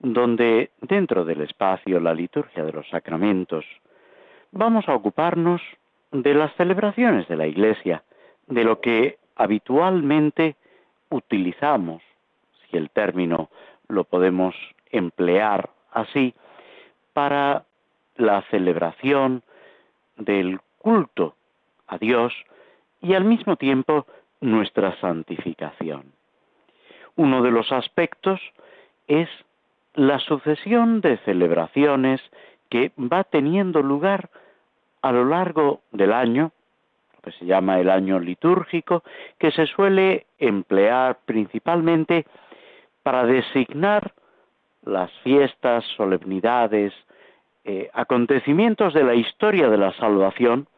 donde dentro del espacio La liturgia de los sacramentos vamos a ocuparnos de las celebraciones de la Iglesia, de lo que habitualmente utilizamos, si el término lo podemos emplear así, para la celebración del culto a Dios y al mismo tiempo nuestra santificación. Uno de los aspectos es la sucesión de celebraciones que va teniendo lugar a lo largo del año, lo que se llama el año litúrgico, que se suele emplear principalmente para designar las fiestas, solemnidades, eh, acontecimientos de la historia de la salvación,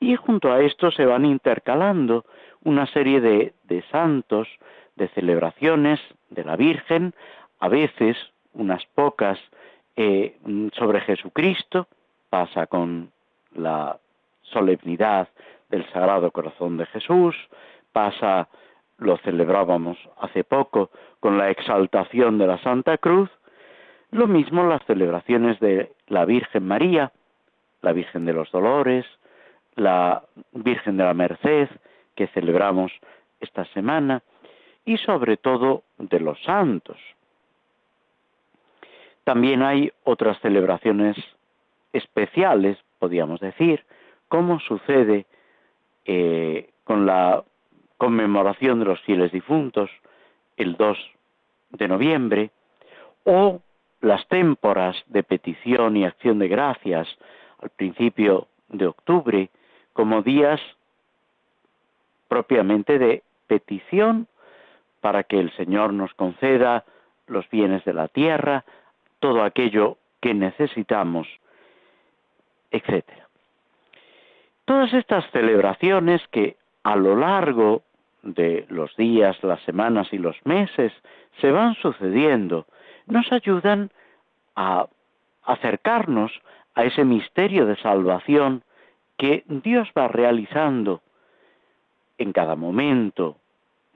y junto a esto se van intercalando una serie de, de santos, de celebraciones de la Virgen, a veces unas pocas eh, sobre Jesucristo, pasa con la solemnidad del Sagrado Corazón de Jesús, pasa, lo celebrábamos hace poco, con la exaltación de la Santa Cruz, lo mismo las celebraciones de la Virgen María, la Virgen de los Dolores, la Virgen de la Merced, que celebramos esta semana, y sobre todo de los santos. También hay otras celebraciones especiales, podríamos decir, como sucede eh, con la conmemoración de los fieles difuntos el 2 de noviembre, o las témporas de petición y acción de gracias al principio de octubre, como días propiamente de petición para que el Señor nos conceda los bienes de la tierra, todo aquello que necesitamos, etc. Todas estas celebraciones que a lo largo de los días, las semanas y los meses se van sucediendo, nos ayudan a acercarnos a ese misterio de salvación que Dios va realizando en cada momento,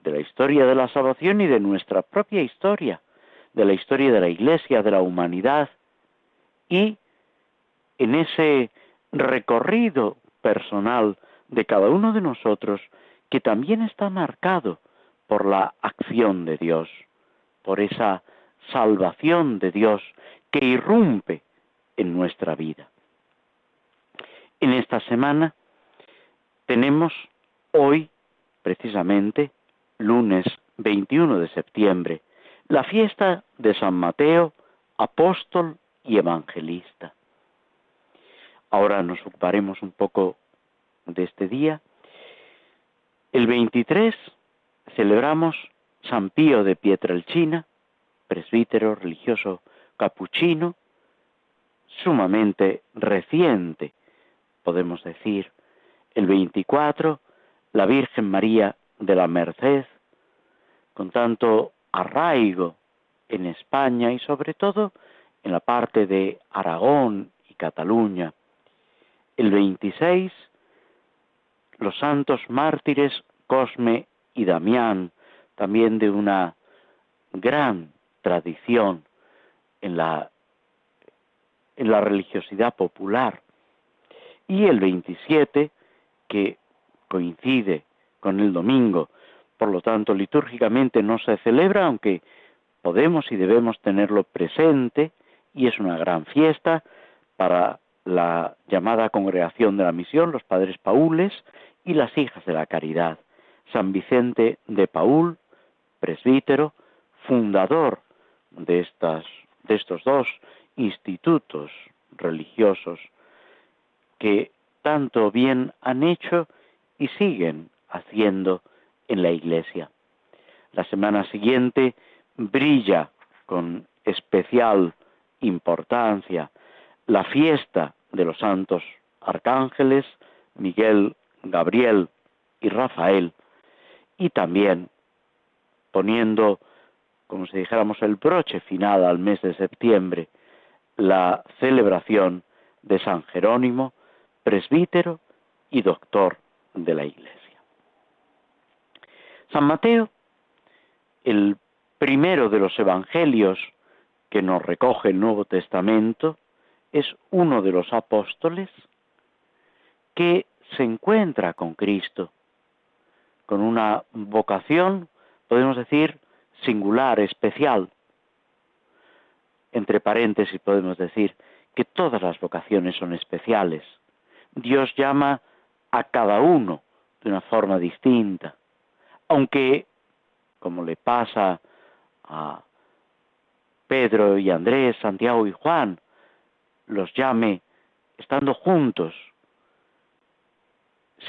de la historia de la salvación y de nuestra propia historia, de la historia de la Iglesia, de la humanidad, y en ese recorrido personal de cada uno de nosotros que también está marcado por la acción de Dios, por esa salvación de Dios que irrumpe en nuestra vida. En esta semana tenemos hoy precisamente lunes 21 de septiembre, la fiesta de San Mateo, apóstol y evangelista. Ahora nos ocuparemos un poco de este día. El 23 celebramos San Pío de Pietrelcina, presbítero religioso capuchino, sumamente reciente, podemos decir. El 24, la Virgen María de la Merced, con tanto arraigo en España y sobre todo en la parte de Aragón y Cataluña. El 26, los santos mártires Cosme y Damián, también de una gran tradición en la, en la religiosidad popular. Y el 27, que coincide con el domingo. Por lo tanto, litúrgicamente no se celebra, aunque podemos y debemos tenerlo presente, y es una gran fiesta para la llamada congregación de la misión, los padres paules y las hijas de la caridad. San Vicente de Paul, presbítero, fundador de, estas, de estos dos institutos religiosos que tanto bien han hecho y siguen haciendo en la iglesia. La semana siguiente brilla con especial importancia la fiesta de los santos arcángeles, Miguel, Gabriel y Rafael, y también poniendo, como si dijéramos, el broche final al mes de septiembre, la celebración de San Jerónimo, presbítero y doctor de la Iglesia. San Mateo, el primero de los evangelios que nos recoge el Nuevo Testamento, es uno de los apóstoles que se encuentra con Cristo, con una vocación, podemos decir, singular, especial. Entre paréntesis podemos decir que todas las vocaciones son especiales. Dios llama a cada uno de una forma distinta, aunque, como le pasa a Pedro y Andrés, Santiago y Juan, los llame estando juntos,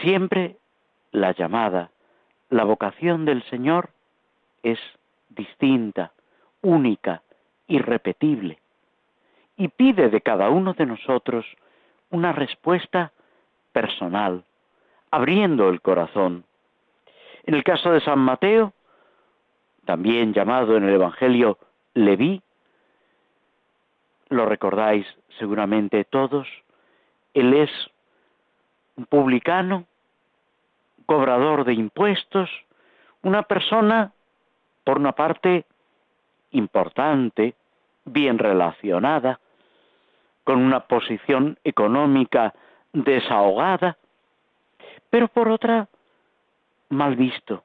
siempre la llamada, la vocación del Señor es distinta, única, irrepetible, y pide de cada uno de nosotros una respuesta personal, abriendo el corazón. En el caso de San Mateo, también llamado en el Evangelio Leví, lo recordáis seguramente todos, él es un publicano, cobrador de impuestos, una persona, por una parte, importante, bien relacionada, con una posición económica desahogada, pero por otra, mal visto,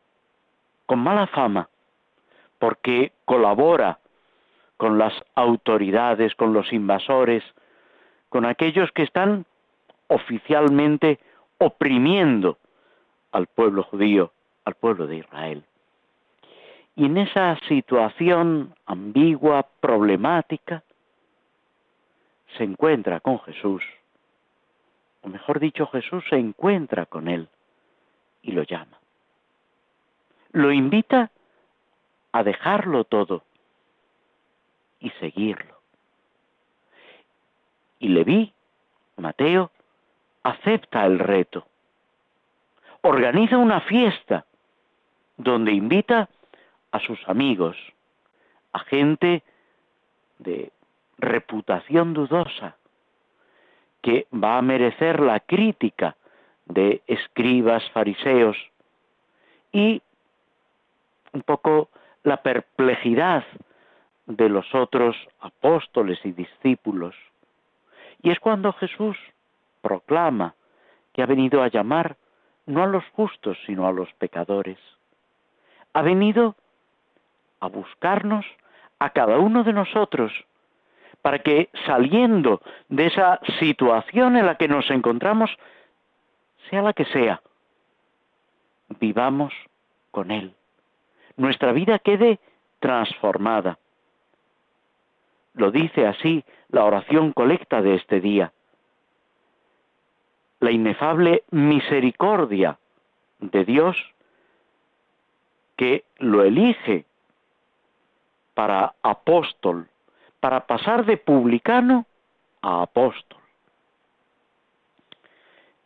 con mala fama, porque colabora con las autoridades, con los invasores, con aquellos que están oficialmente oprimiendo al pueblo judío, al pueblo de Israel. Y en esa situación ambigua, problemática, se encuentra con Jesús, o mejor dicho, Jesús se encuentra con él y lo llama. Lo invita a dejarlo todo y seguirlo. Y Leví, Mateo, acepta el reto. Organiza una fiesta donde invita a sus amigos, a gente de reputación dudosa, que va a merecer la crítica de escribas, fariseos, y un poco la perplejidad de los otros apóstoles y discípulos. Y es cuando Jesús proclama que ha venido a llamar no a los justos, sino a los pecadores. Ha venido a buscarnos a cada uno de nosotros para que saliendo de esa situación en la que nos encontramos, sea la que sea, vivamos con Él. Nuestra vida quede transformada. Lo dice así la oración colecta de este día. La inefable misericordia de Dios que lo elige para apóstol, para pasar de publicano a apóstol.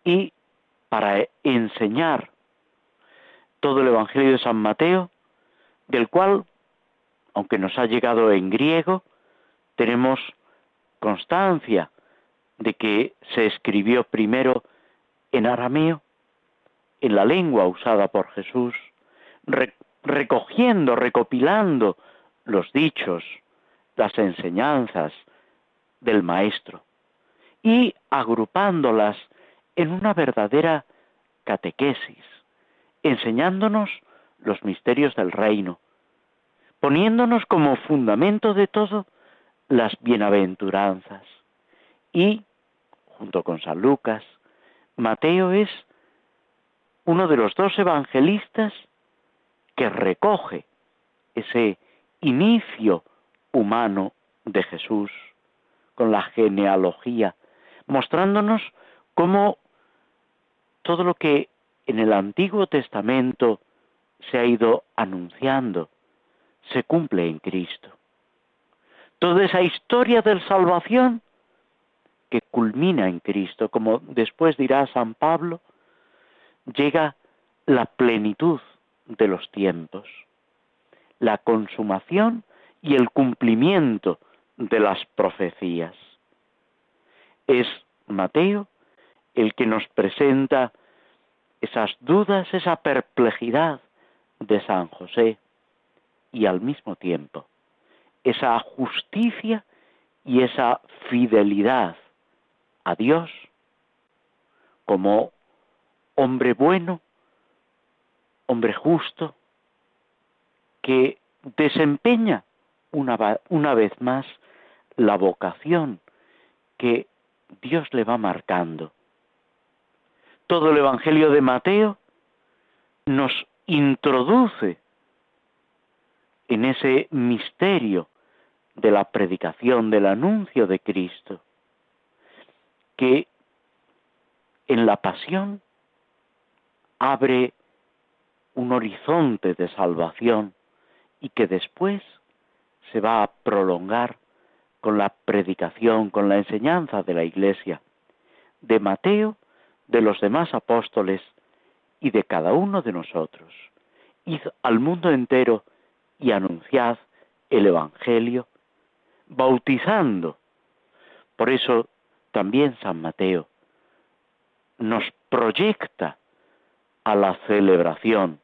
Y para enseñar todo el Evangelio de San Mateo, del cual, aunque nos ha llegado en griego, tenemos constancia de que se escribió primero en arameo, en la lengua usada por Jesús, recogiendo, recopilando los dichos, las enseñanzas del Maestro y agrupándolas en una verdadera catequesis, enseñándonos los misterios del reino, poniéndonos como fundamento de todo las bienaventuranzas. Y, junto con San Lucas, Mateo es uno de los dos evangelistas que recoge ese inicio humano de Jesús con la genealogía, mostrándonos cómo todo lo que en el Antiguo Testamento se ha ido anunciando se cumple en Cristo Toda esa historia de salvación que culmina en Cristo, como después dirá San Pablo, llega la plenitud de los tiempos, la consumación y el cumplimiento de las profecías. Es Mateo el que nos presenta esas dudas, esa perplejidad de San José y al mismo tiempo esa justicia y esa fidelidad a Dios como hombre bueno, hombre justo, que desempeña una, una vez más la vocación que Dios le va marcando. Todo el Evangelio de Mateo nos introduce en ese misterio de la predicación, del anuncio de Cristo, que en la pasión abre un horizonte de salvación y que después se va a prolongar con la predicación, con la enseñanza de la Iglesia, de Mateo, de los demás apóstoles y de cada uno de nosotros. Id al mundo entero y anunciad el Evangelio, bautizando. Por eso también San Mateo nos proyecta a la celebración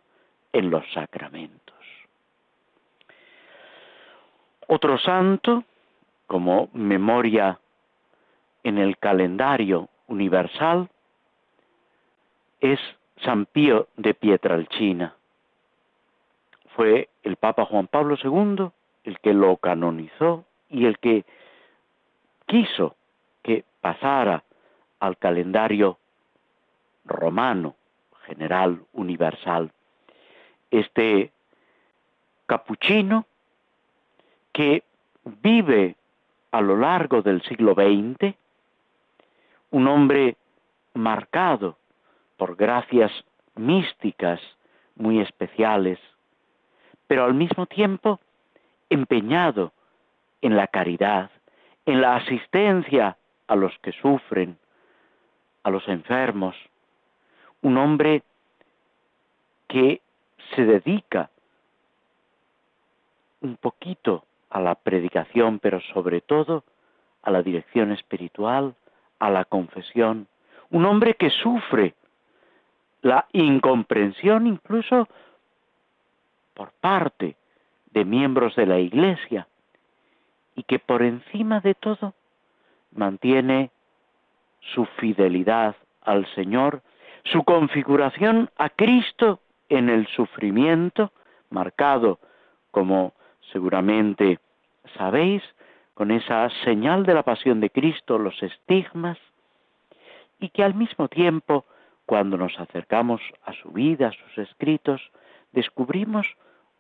en los sacramentos. Otro santo, como memoria en el calendario universal, es San Pío de Pietralcina. Fue el Papa Juan Pablo II el que lo canonizó y el que quiso que pasara al calendario romano, general, universal. Este capuchino que vive a lo largo del siglo XX, un hombre marcado por gracias místicas muy especiales, pero al mismo tiempo empeñado en la caridad, en la asistencia a los que sufren, a los enfermos, un hombre que se dedica un poquito a la predicación, pero sobre todo a la dirección espiritual, a la confesión, un hombre que sufre la incomprensión incluso por parte de miembros de la Iglesia y que por encima de todo mantiene su fidelidad al Señor, su configuración a Cristo en el sufrimiento, marcado, como seguramente sabéis, con esa señal de la pasión de Cristo, los estigmas, y que al mismo tiempo, cuando nos acercamos a su vida, a sus escritos, descubrimos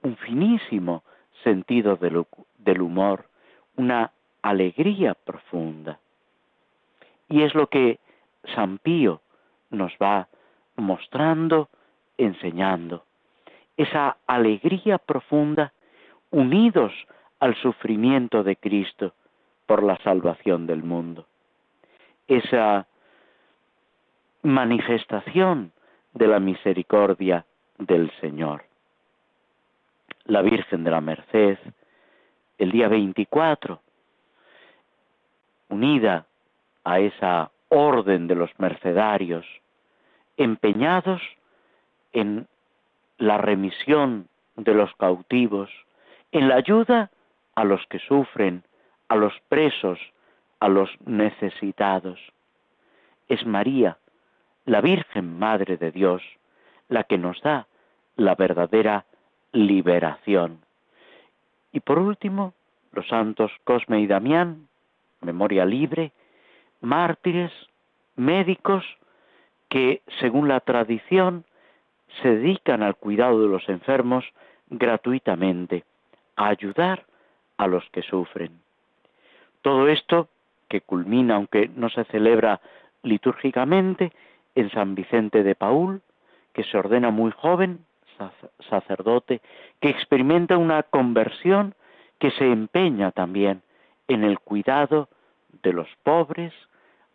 un finísimo sentido del, humor, una alegría profunda. Y es lo que San Pío nos va mostrando, enseñando. Esa alegría profunda unidos al sufrimiento de Cristo por la salvación del mundo. Esa manifestación de la misericordia del Señor la Virgen de la Merced, el día 24, unida a esa orden de los mercedarios, empeñados en la remisión de los cautivos, en la ayuda a los que sufren, a los presos, a los necesitados. Es María, la Virgen Madre de Dios, la que nos da la verdadera liberación. Y por último, los santos Cosme y Damián, memoria libre, mártires, médicos, que según la tradición se dedican al cuidado de los enfermos gratuitamente, a ayudar a los que sufren. Todo esto, que culmina, aunque no se celebra litúrgicamente, en San Vicente de Paul, que se ordena muy joven, sacerdote que experimenta una conversión que se empeña también en el cuidado de los pobres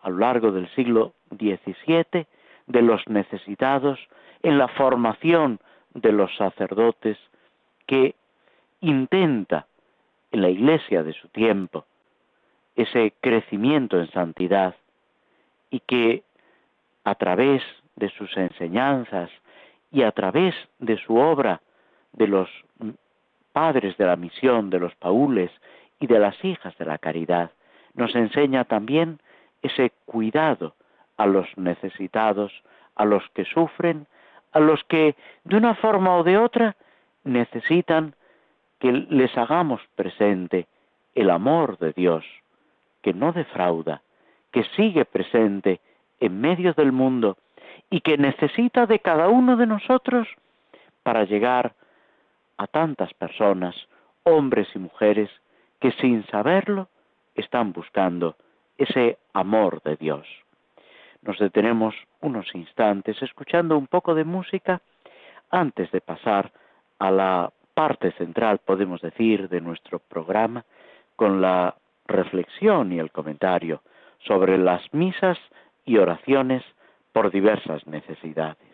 a lo largo del siglo XVII, de los necesitados, en la formación de los sacerdotes que intenta en la iglesia de su tiempo ese crecimiento en santidad y que a través de sus enseñanzas y a través de su obra de los padres de la misión, de los paules y de las hijas de la caridad, nos enseña también ese cuidado a los necesitados, a los que sufren, a los que de una forma o de otra necesitan que les hagamos presente el amor de Dios, que no defrauda, que sigue presente en medio del mundo y que necesita de cada uno de nosotros para llegar a tantas personas, hombres y mujeres, que sin saberlo están buscando ese amor de Dios. Nos detenemos unos instantes escuchando un poco de música antes de pasar a la parte central, podemos decir, de nuestro programa, con la reflexión y el comentario sobre las misas y oraciones por diversas necesidades.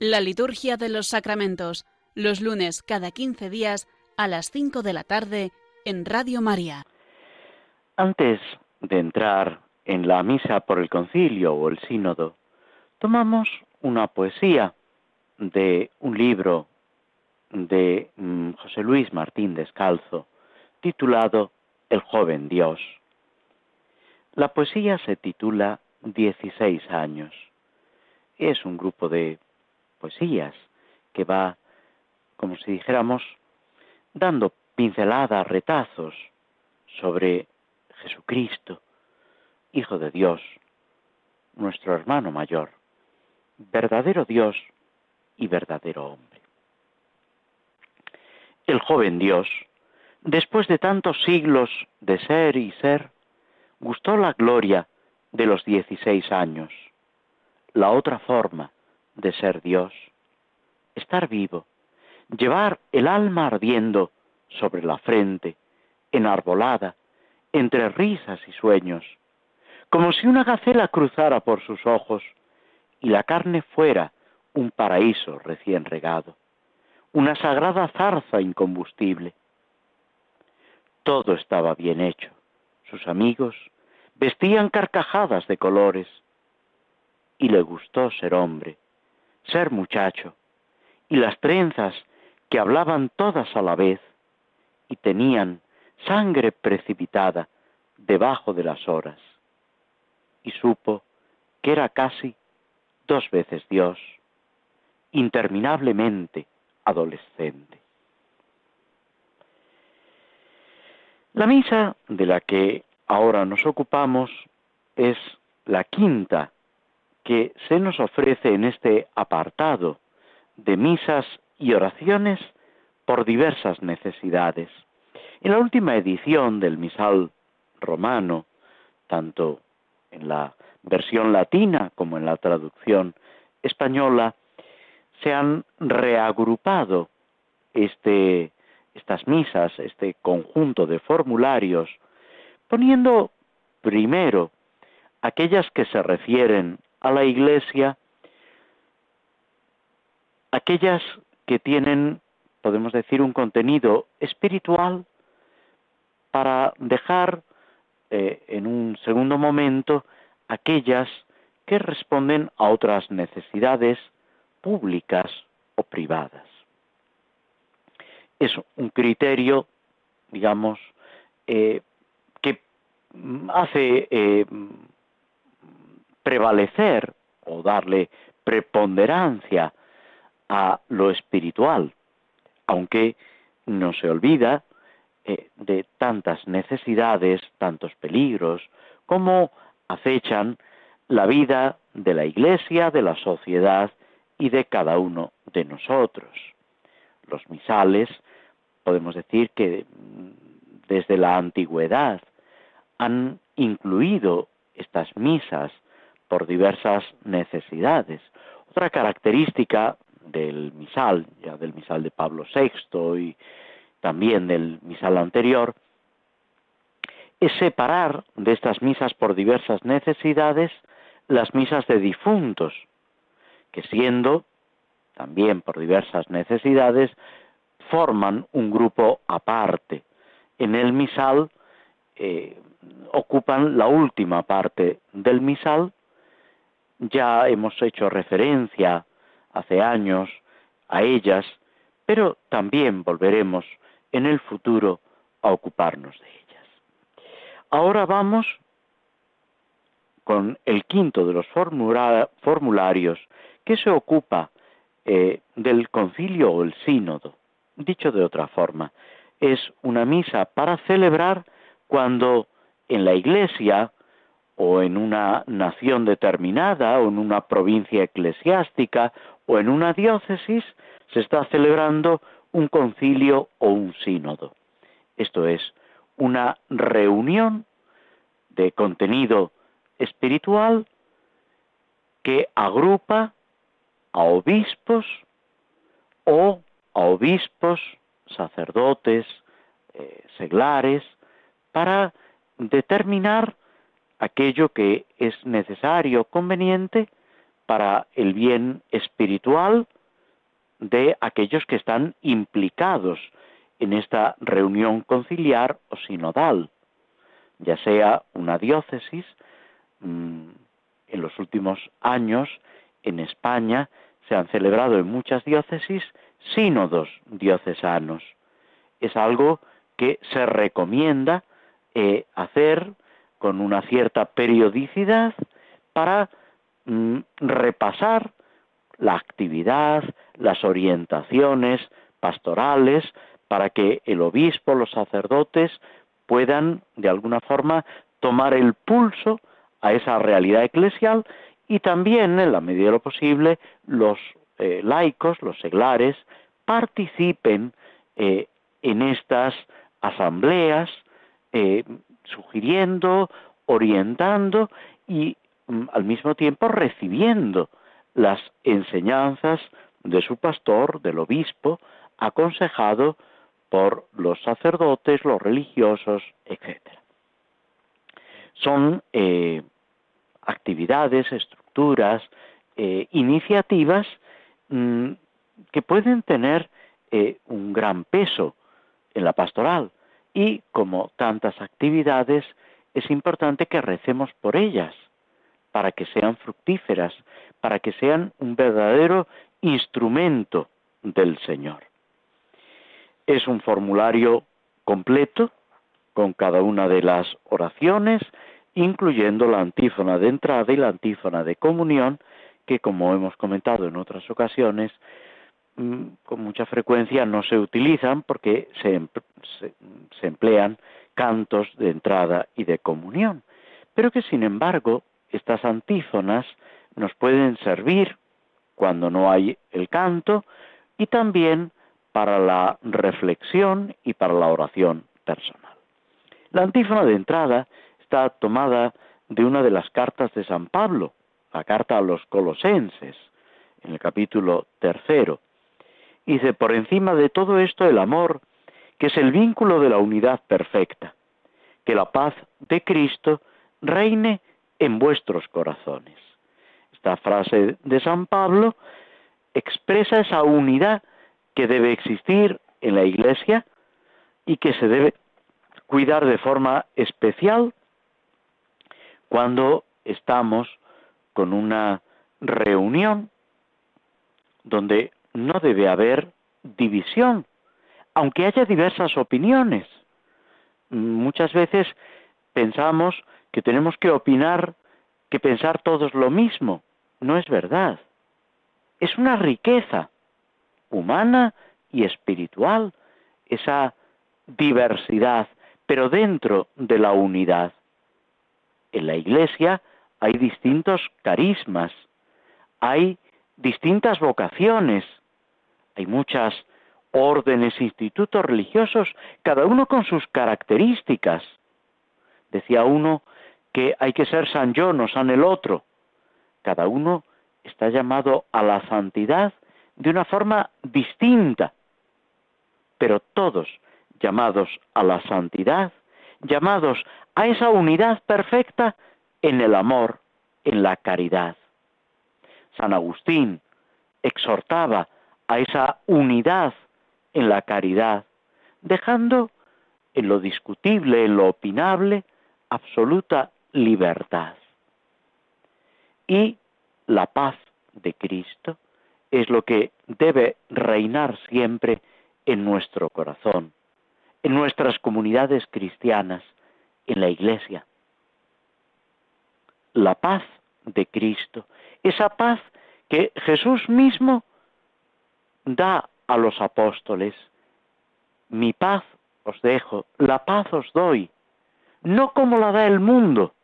La liturgia de los sacramentos, los lunes cada 15 días a las 5 de la tarde en Radio María. Antes de entrar en la misa por el concilio o el sínodo, tomamos una poesía de un libro de mm, José Luis Martín Descalzo, titulado El joven Dios. La poesía se titula Dieciséis años. Es un grupo de poesías, que va, como si dijéramos, dando pinceladas, retazos sobre Jesucristo, Hijo de Dios, nuestro hermano mayor, verdadero Dios y verdadero hombre. El joven Dios, después de tantos siglos de ser y ser, gustó la gloria de los dieciséis años, la otra forma, de ser Dios, estar vivo, llevar el alma ardiendo sobre la frente, enarbolada, entre risas y sueños, como si una gacela cruzara por sus ojos y la carne fuera un paraíso recién regado, una sagrada zarza incombustible. Todo estaba bien hecho. Sus amigos vestían carcajadas de colores y le gustó ser hombre, ser muchacho, y las trenzas que hablaban todas a la vez y tenían sangre precipitada debajo de las horas. Y supo que era casi dos veces Dios, interminablemente adolescente. La misa de la que ahora nos ocupamos es la quinta que se nos ofrece en este apartado de misas y oraciones por diversas necesidades. En la última edición del misal romano, tanto en la versión latina como en la traducción española, se han reagrupado este, estas misas, este conjunto de formularios, poniendo primero aquellas que se refieren a la Iglesia, aquellas que tienen, podemos decir, un contenido espiritual, para dejar eh, en un segundo momento aquellas que responden a otras necesidades públicas o privadas. Es un criterio, digamos, eh, que hace eh, prevalecer o darle preponderancia a lo espiritual, aunque no se olvida eh, de tantas necesidades, tantos peligros, como acechan la vida de la Iglesia, de la sociedad y de cada uno de nosotros. Los misales, podemos decir que mm, desde la antigüedad han incluido estas misas por diversas necesidades. Otra característica del misal, ya del misal de Pablo VI y también del misal anterior, es separar de estas misas por diversas necesidades las misas de difuntos, que siendo también por diversas necesidades, forman un grupo aparte. En el misal eh, ocupan la última parte del misal. Ya hemos hecho referencia hace años a ellas, pero también volveremos en el futuro a ocuparnos de ellas. Ahora vamos con el quinto de los formularios que se ocupa eh, del concilio o el sínodo. Dicho de otra forma, es una misa para celebrar cuando en la iglesia o en una nación determinada o en una provincia eclesiástica o en una diócesis se está celebrando un concilio o un sínodo. Esto es, una reunión de contenido espiritual que agrupa a obispos o a obispos, sacerdotes, eh, seglares, para determinar aquello que es necesario, conveniente para el bien espiritual de aquellos que están implicados en esta reunión conciliar o sinodal, ya sea una diócesis, mm, en los últimos años en España se han celebrado en muchas diócesis sínodos diocesanos. Es algo que se recomienda eh, hacer con una cierta periodicidad para mm, repasar la actividad, las orientaciones pastorales, para que el obispo, los sacerdotes puedan de alguna forma tomar el pulso a esa realidad eclesial y también, en la medida de lo posible, los eh, laicos, los seglares, participen eh, en estas asambleas, eh, sugiriendo, orientando y mm, al mismo tiempo recibiendo las enseñanzas de su pastor, del obispo, aconsejado por los sacerdotes, los religiosos, etc. Son eh, actividades, estructuras, eh, iniciativas mm, que pueden tener eh, un gran peso en la pastoral y como tantas actividades es importante que recemos por ellas para que sean fructíferas, para que sean un verdadero instrumento del Señor. Es un formulario completo con cada una de las oraciones, incluyendo la antífona de entrada y la antífona de comunión, que como hemos comentado en otras ocasiones, con mucha frecuencia no se utilizan porque se, se, emplean cantos de entrada y de comunión, pero que sin embargo estas antífonas nos pueden servir cuando no hay el canto y también para la reflexión y para la oración personal. La antífona de entrada está tomada de una de las cartas de San Pablo, la carta a los colosenses, en el capítulo tercero. Dice, por encima de todo esto el amor, que es el vínculo de la unidad perfecta, que la paz de Cristo reine en vuestros corazones. Esta frase de San Pablo expresa esa unidad que debe existir en la Iglesia y que se debe cuidar de forma especial cuando estamos con una reunión donde no debe haber división, aunque haya diversas opiniones. Muchas veces pensamos que tenemos que opinar, que pensar todos lo mismo. No es verdad. Es una riqueza humana y espiritual esa diversidad, pero dentro de la unidad. En la Iglesia hay distintos carismas, hay distintas vocaciones, hay muchas órdenes, institutos religiosos, cada uno con sus características. Decía uno que hay que ser San yo, no San el otro. Cada uno está llamado a la santidad de una forma distinta, pero todos llamados a la santidad, llamados a esa unidad perfecta en el amor, en la caridad. San Agustín exhortaba a esa unidad en la caridad, dejando en lo discutible, en lo opinable, absoluta libertad. Y la paz de Cristo es lo que debe reinar siempre en nuestro corazón, en nuestras comunidades cristianas, en la iglesia. La paz de Cristo, esa paz que Jesús mismo da a los apóstoles. Mi paz os dejo, la paz os doy, no como la da el mundo.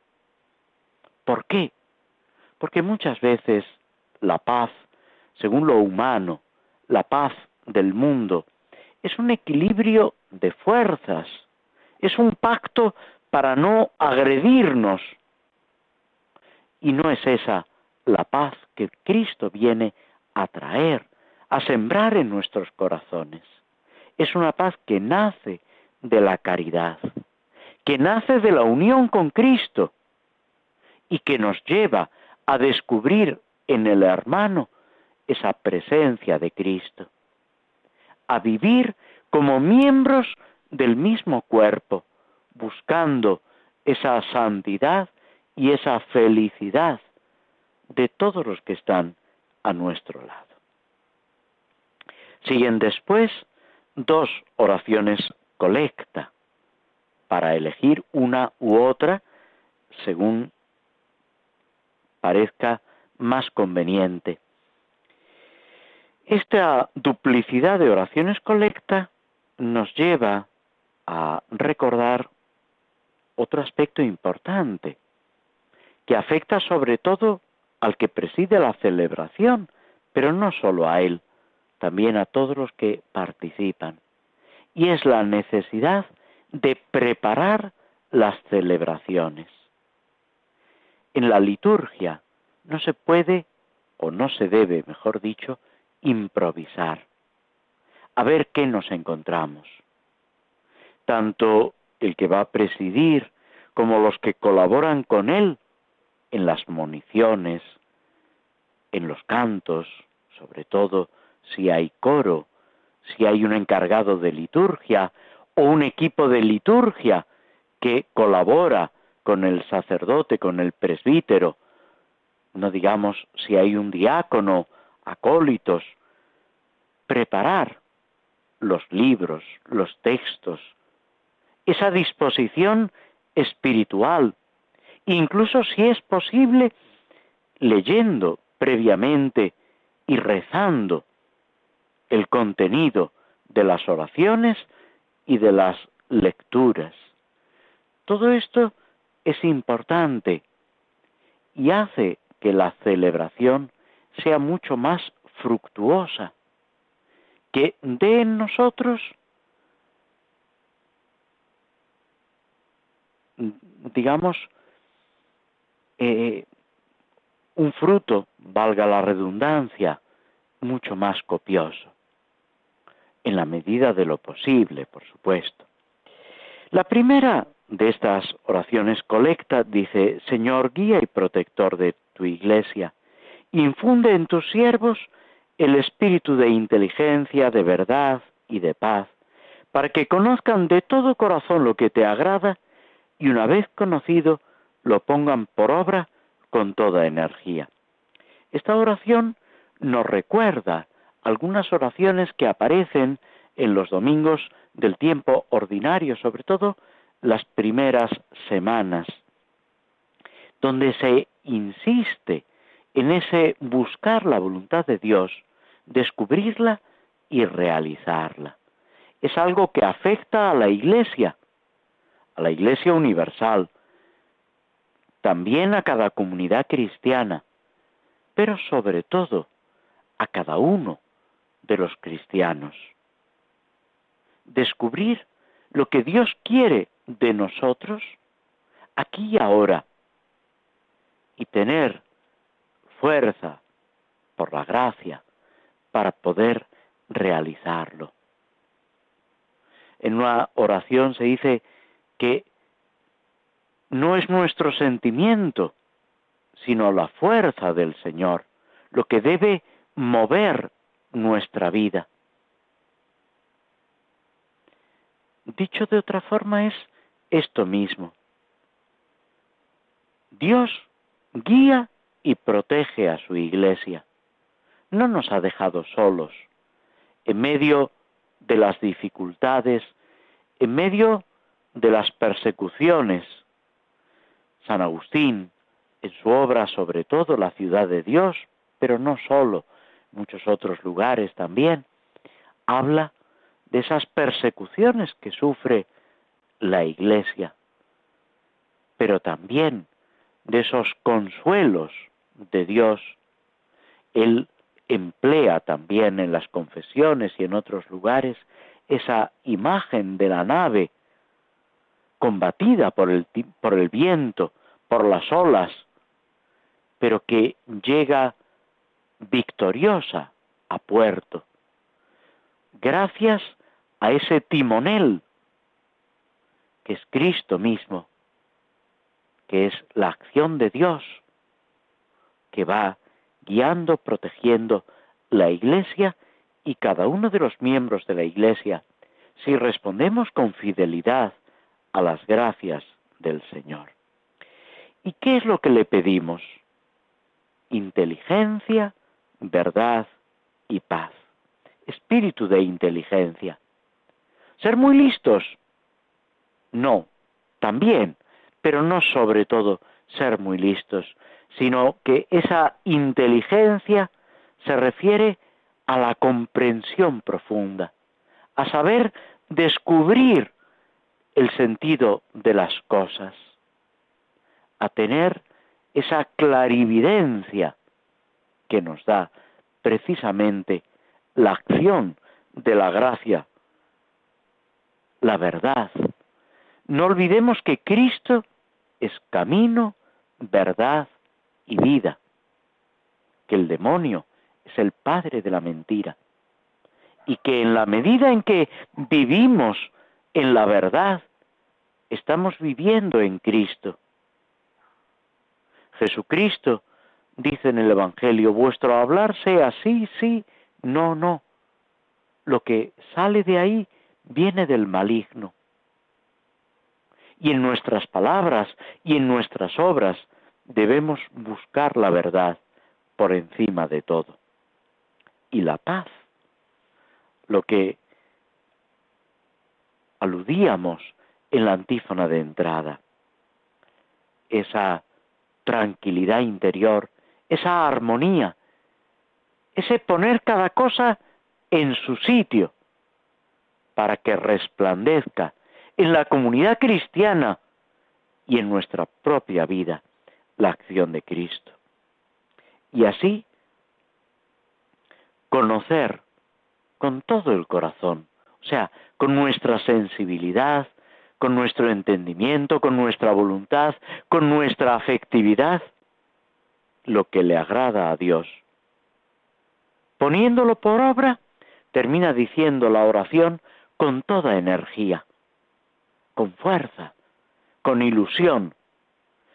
¿Por qué? Porque muchas veces la paz, según lo humano, la paz del mundo, es un equilibrio de fuerzas, es un pacto para no agredirnos. Y no es esa la paz que Cristo viene a traer, a sembrar en nuestros corazones. Es una paz que nace de la caridad, que nace de la unión con Cristo y que nos lleva a descubrir en el hermano esa presencia de Cristo, a vivir como miembros del mismo cuerpo, buscando esa santidad y esa felicidad de todos los que están a nuestro lado. Siguen después dos oraciones colecta para elegir una u otra según parezca más conveniente. Esta duplicidad de oraciones colecta nos lleva a recordar otro aspecto importante, que afecta sobre todo al que preside la celebración, pero no solo a él, también a todos los que participan. Y es la necesidad de preparar las celebraciones. En la liturgia no se puede, o no se debe, mejor dicho, improvisar. A ver qué nos encontramos. Tanto el que va a presidir como los que colaboran con él en las municiones, en los cantos, sobre todo si hay coro, si hay un encargado de liturgia o un equipo de liturgia que colabora con el sacerdote, con el presbítero, no digamos si hay un diácono, acólitos, preparar los libros, los textos, esa disposición espiritual, incluso si es posible, leyendo previamente y rezando el contenido de las oraciones y de las lecturas. Todo esto es importante y hace que la celebración sea mucho más fructuosa, que dé en nosotros digamos, eh, un fruto, valga la redundancia, mucho más copioso, en la medida de lo posible, por supuesto. La primera de estas oraciones colecta dice, Señor, guía y protector de tu iglesia, infunde en tus siervos el espíritu de inteligencia, de verdad y de paz, para que conozcan de todo corazón lo que te agrada y una vez conocido, lo pongan por obra con toda energía. Esta oración nos recuerda algunas oraciones que aparecen en los domingos del tiempo ordinario, sobre todo las primeras semanas, donde se insiste en ese buscar la voluntad de Dios, descubrirla y realizarla. Es algo que afecta a la Iglesia, a la Iglesia Universal, también a cada comunidad cristiana, pero sobre todo a cada uno de los cristianos. Descubrir lo que Dios quiere de nosotros aquí y ahora y tener fuerza por la gracia para poder realizarlo. En una oración se dice que no es nuestro sentimiento, sino la fuerza del Señor, lo que debe mover nuestra vida. Dicho de otra forma es esto mismo. Dios guía y protege a su iglesia. No nos ha dejado solos, en medio de las dificultades, en medio de las persecuciones. San Agustín, en su obra sobre todo La ciudad de Dios, pero no solo, muchos otros lugares también, habla de esas persecuciones que sufre la Iglesia, pero también de esos consuelos de Dios. Él emplea también en las confesiones y en otros lugares esa imagen de la nave combatida por el, por el viento, por las olas, pero que llega victoriosa a puerto. Gracias a ese timonel que es Cristo mismo, que es la acción de Dios, que va guiando, protegiendo la Iglesia y cada uno de los miembros de la Iglesia, si respondemos con fidelidad a las gracias del Señor. ¿Y qué es lo que le pedimos? Inteligencia, verdad y paz. Espíritu de inteligencia. ¿Ser muy listos? No, también, pero no sobre todo ser muy listos, sino que esa inteligencia se refiere a la comprensión profunda, a saber descubrir el sentido de las cosas, a tener esa clarividencia que nos da precisamente la acción de la gracia, la verdad. No olvidemos que Cristo es camino, verdad y vida, que el demonio es el padre de la mentira y que en la medida en que vivimos en la verdad, estamos viviendo en Cristo. Jesucristo dice en el Evangelio, vuestro hablar sea sí, sí, no, no. Lo que sale de ahí viene del maligno. Y en nuestras palabras y en nuestras obras debemos buscar la verdad por encima de todo. Y la paz, lo que aludíamos en la antífona de entrada, esa tranquilidad interior, esa armonía, ese poner cada cosa en su sitio para que resplandezca en la comunidad cristiana y en nuestra propia vida la acción de Cristo. Y así conocer con todo el corazón, o sea, con nuestra sensibilidad, con nuestro entendimiento, con nuestra voluntad, con nuestra afectividad, lo que le agrada a Dios. Poniéndolo por obra, termina diciendo la oración con toda energía, con fuerza, con ilusión.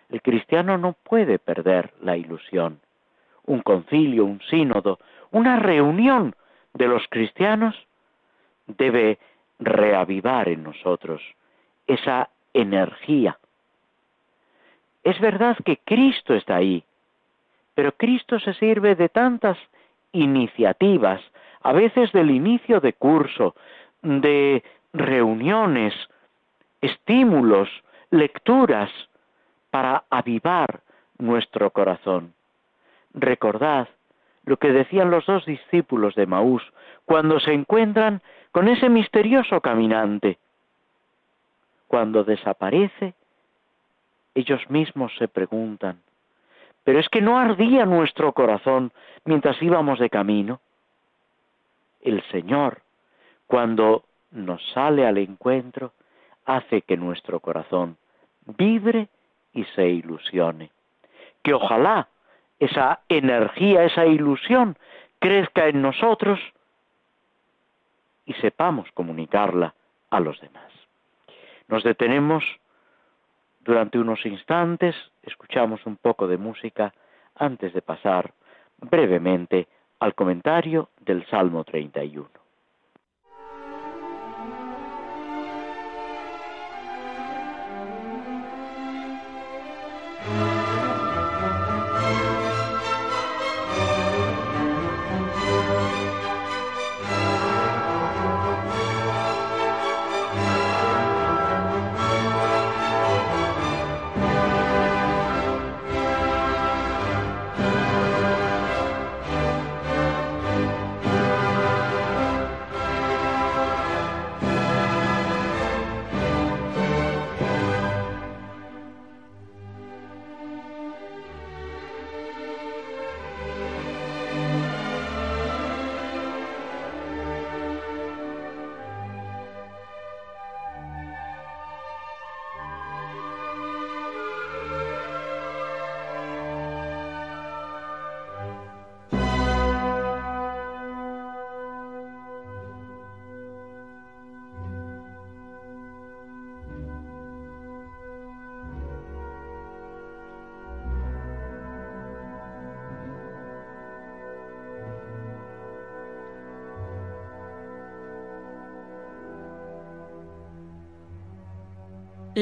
El cristiano no puede perder la ilusión. Un concilio, un sínodo, una reunión de los cristianos debe reavivar en nosotros esa energía. Es verdad que Cristo está ahí, pero Cristo se sirve de tantas iniciativas, a veces del inicio de curso, de reuniones, estímulos, lecturas, para avivar nuestro corazón. Recordad lo que decían los dos discípulos de Maús cuando se encuentran con ese misterioso caminante. Cuando desaparece, ellos mismos se preguntan, pero es que no ardía nuestro corazón mientras íbamos de camino. El Señor, cuando nos sale al encuentro, hace que nuestro corazón vibre y se ilusione. Que ojalá esa energía, esa ilusión crezca en nosotros y sepamos comunicarla a los demás. Nos detenemos durante unos instantes, escuchamos un poco de música antes de pasar brevemente al comentario del Salmo 31.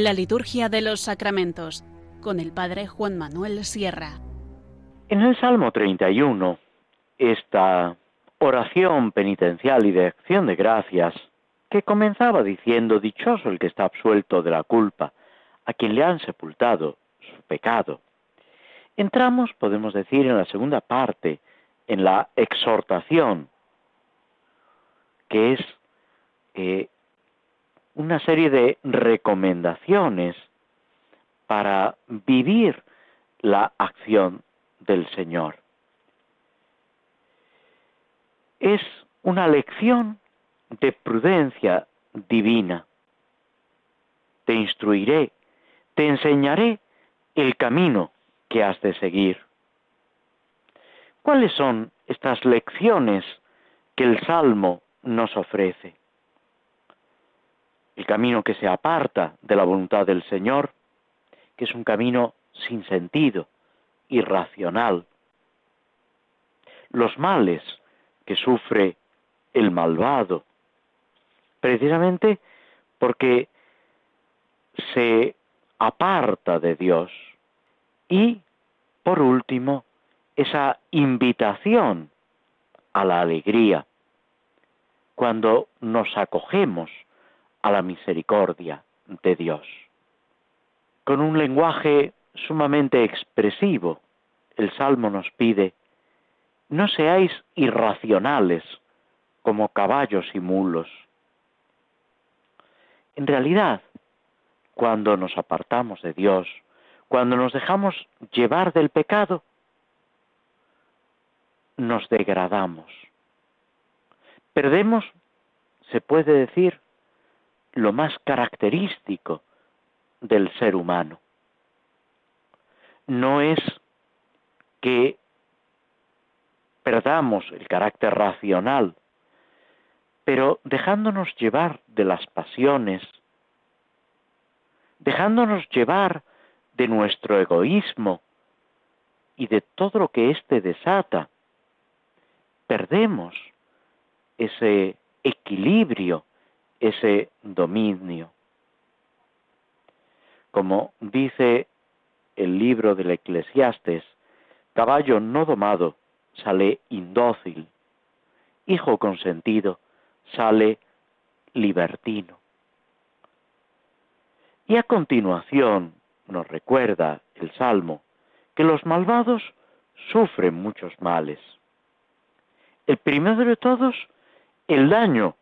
La liturgia de los sacramentos con el Padre Juan Manuel Sierra. En el Salmo 31, esta oración penitencial y de acción de gracias, que comenzaba diciendo, Dichoso el que está absuelto de la culpa, a quien le han sepultado su pecado. Entramos, podemos decir, en la segunda parte, en la exhortación, que es eh, una serie de recomendaciones para vivir la acción del Señor. Es una lección de prudencia divina. Te instruiré, te enseñaré el camino que has de seguir. ¿Cuáles son estas lecciones que el Salmo nos ofrece? El camino que se aparta de la voluntad del Señor, que es un camino sin sentido, irracional. Los males que sufre el malvado, precisamente porque se aparta de Dios. Y, por último, esa invitación a la alegría, cuando nos acogemos a la misericordia de Dios. Con un lenguaje sumamente expresivo, el Salmo nos pide, no seáis irracionales como caballos y mulos. En realidad, cuando nos apartamos de Dios, cuando nos dejamos llevar del pecado, nos degradamos. Perdemos, se puede decir, lo más característico del ser humano. No es que perdamos el carácter racional, pero dejándonos llevar de las pasiones, dejándonos llevar de nuestro egoísmo y de todo lo que éste desata, perdemos ese equilibrio, ese dominio. Como dice el libro del Eclesiastes, caballo no domado sale indócil, hijo consentido sale libertino. Y a continuación nos recuerda el Salmo que los malvados sufren muchos males. El primero de todos, el daño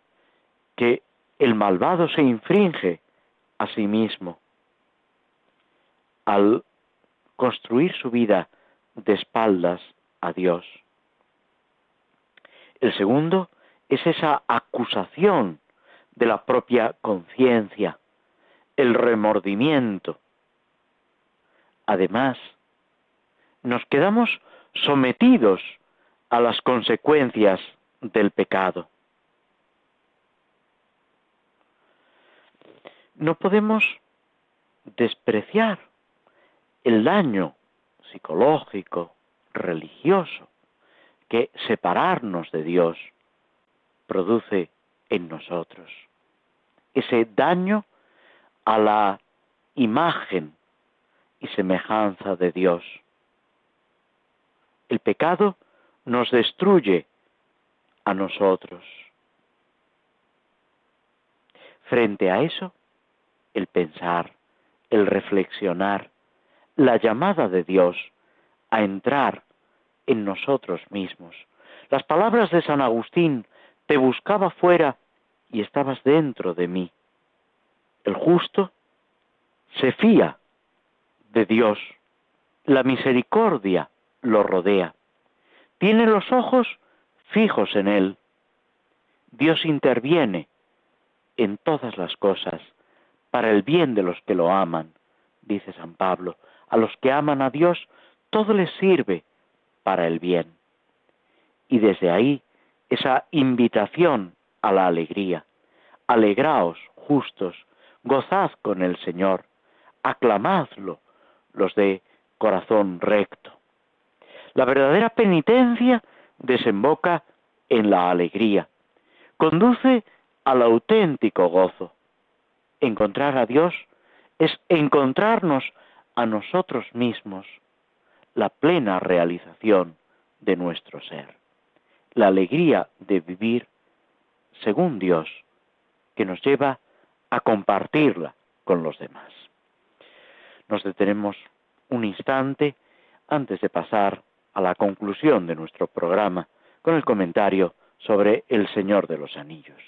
que el malvado se infringe a sí mismo al construir su vida de espaldas a Dios. El segundo es esa acusación de la propia conciencia, el remordimiento. Además, nos quedamos sometidos a las consecuencias del pecado. No podemos despreciar el daño psicológico, religioso, que separarnos de Dios produce en nosotros. Ese daño a la imagen y semejanza de Dios. El pecado nos destruye a nosotros. Frente a eso, el pensar, el reflexionar, la llamada de Dios a entrar en nosotros mismos. Las palabras de San Agustín, te buscaba fuera y estabas dentro de mí. El justo se fía de Dios, la misericordia lo rodea, tiene los ojos fijos en Él. Dios interviene en todas las cosas para el bien de los que lo aman, dice San Pablo. A los que aman a Dios, todo les sirve para el bien. Y desde ahí esa invitación a la alegría. Alegraos, justos, gozad con el Señor, aclamadlo, los de corazón recto. La verdadera penitencia desemboca en la alegría, conduce al auténtico gozo. Encontrar a Dios es encontrarnos a nosotros mismos, la plena realización de nuestro ser, la alegría de vivir según Dios, que nos lleva a compartirla con los demás. Nos detenemos un instante antes de pasar a la conclusión de nuestro programa con el comentario sobre El Señor de los Anillos.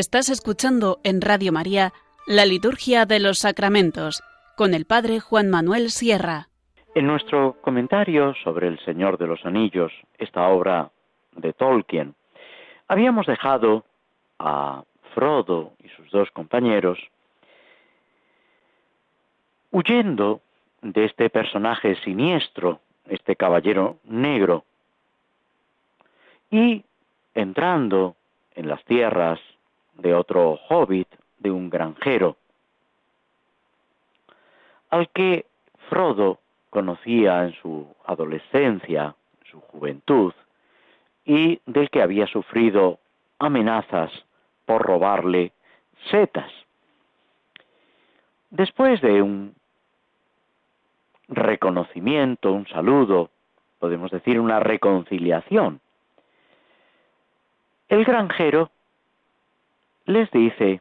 Estás escuchando en Radio María la Liturgia de los Sacramentos con el Padre Juan Manuel Sierra. En nuestro comentario sobre El Señor de los Anillos, esta obra de Tolkien, habíamos dejado a Frodo y sus dos compañeros huyendo de este personaje siniestro, este caballero negro, y entrando en las tierras de otro hobbit, de un granjero, al que Frodo conocía en su adolescencia, en su juventud, y del que había sufrido amenazas por robarle setas. Después de un reconocimiento, un saludo, podemos decir una reconciliación, el granjero les dice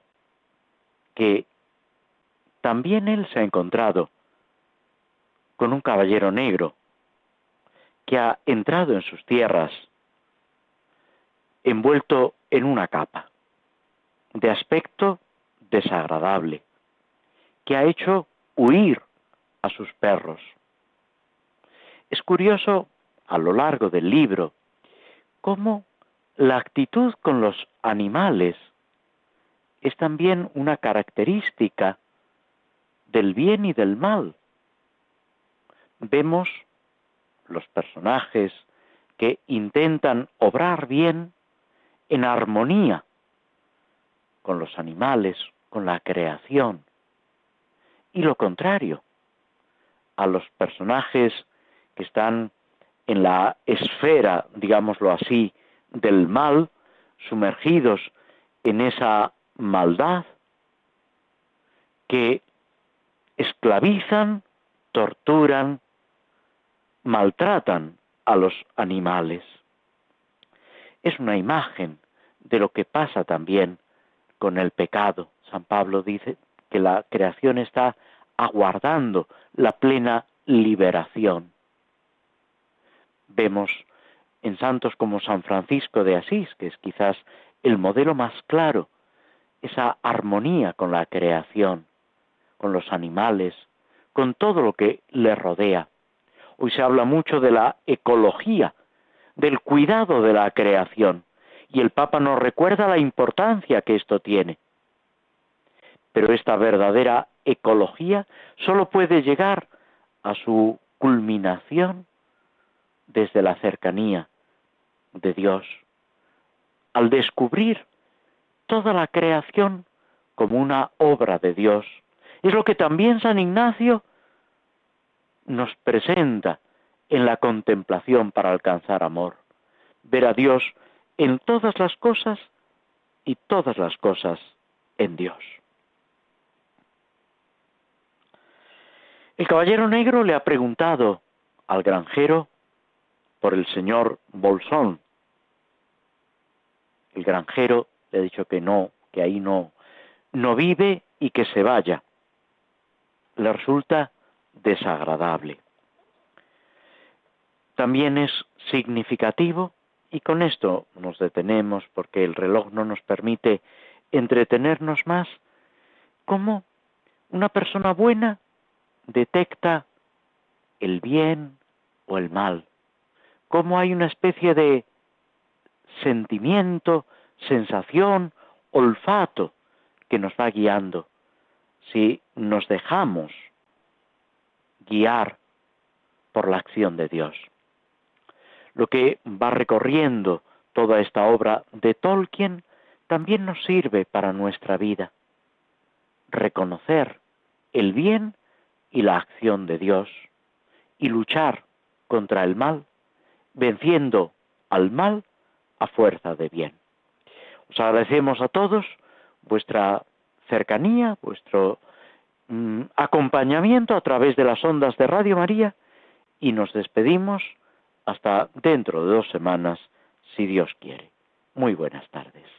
que también él se ha encontrado con un caballero negro que ha entrado en sus tierras envuelto en una capa de aspecto desagradable, que ha hecho huir a sus perros. Es curioso a lo largo del libro cómo la actitud con los animales es también una característica del bien y del mal. Vemos los personajes que intentan obrar bien en armonía con los animales, con la creación. Y lo contrario, a los personajes que están en la esfera, digámoslo así, del mal, sumergidos en esa maldad, que esclavizan, torturan, maltratan a los animales. Es una imagen de lo que pasa también con el pecado. San Pablo dice que la creación está aguardando la plena liberación. Vemos en santos como San Francisco de Asís, que es quizás el modelo más claro, esa armonía con la creación, con los animales, con todo lo que le rodea. Hoy se habla mucho de la ecología, del cuidado de la creación, y el Papa nos recuerda la importancia que esto tiene. Pero esta verdadera ecología solo puede llegar a su culminación desde la cercanía de Dios, al descubrir toda la creación como una obra de Dios. Es lo que también San Ignacio nos presenta en la contemplación para alcanzar amor. Ver a Dios en todas las cosas y todas las cosas en Dios. El caballero negro le ha preguntado al granjero por el señor Bolsón. El granjero le ha dicho que no, que ahí no, no vive y que se vaya. Le resulta desagradable. También es significativo, y con esto nos detenemos porque el reloj no nos permite entretenernos más, cómo una persona buena detecta el bien o el mal, cómo hay una especie de sentimiento, sensación, olfato que nos va guiando. Si nos dejamos guiar por la acción de Dios. Lo que va recorriendo toda esta obra de Tolkien también nos sirve para nuestra vida. Reconocer el bien y la acción de Dios y luchar contra el mal, venciendo al mal a fuerza de bien. Os agradecemos a todos vuestra cercanía, vuestro mm, acompañamiento a través de las ondas de Radio María y nos despedimos hasta dentro de dos semanas, si Dios quiere. Muy buenas tardes.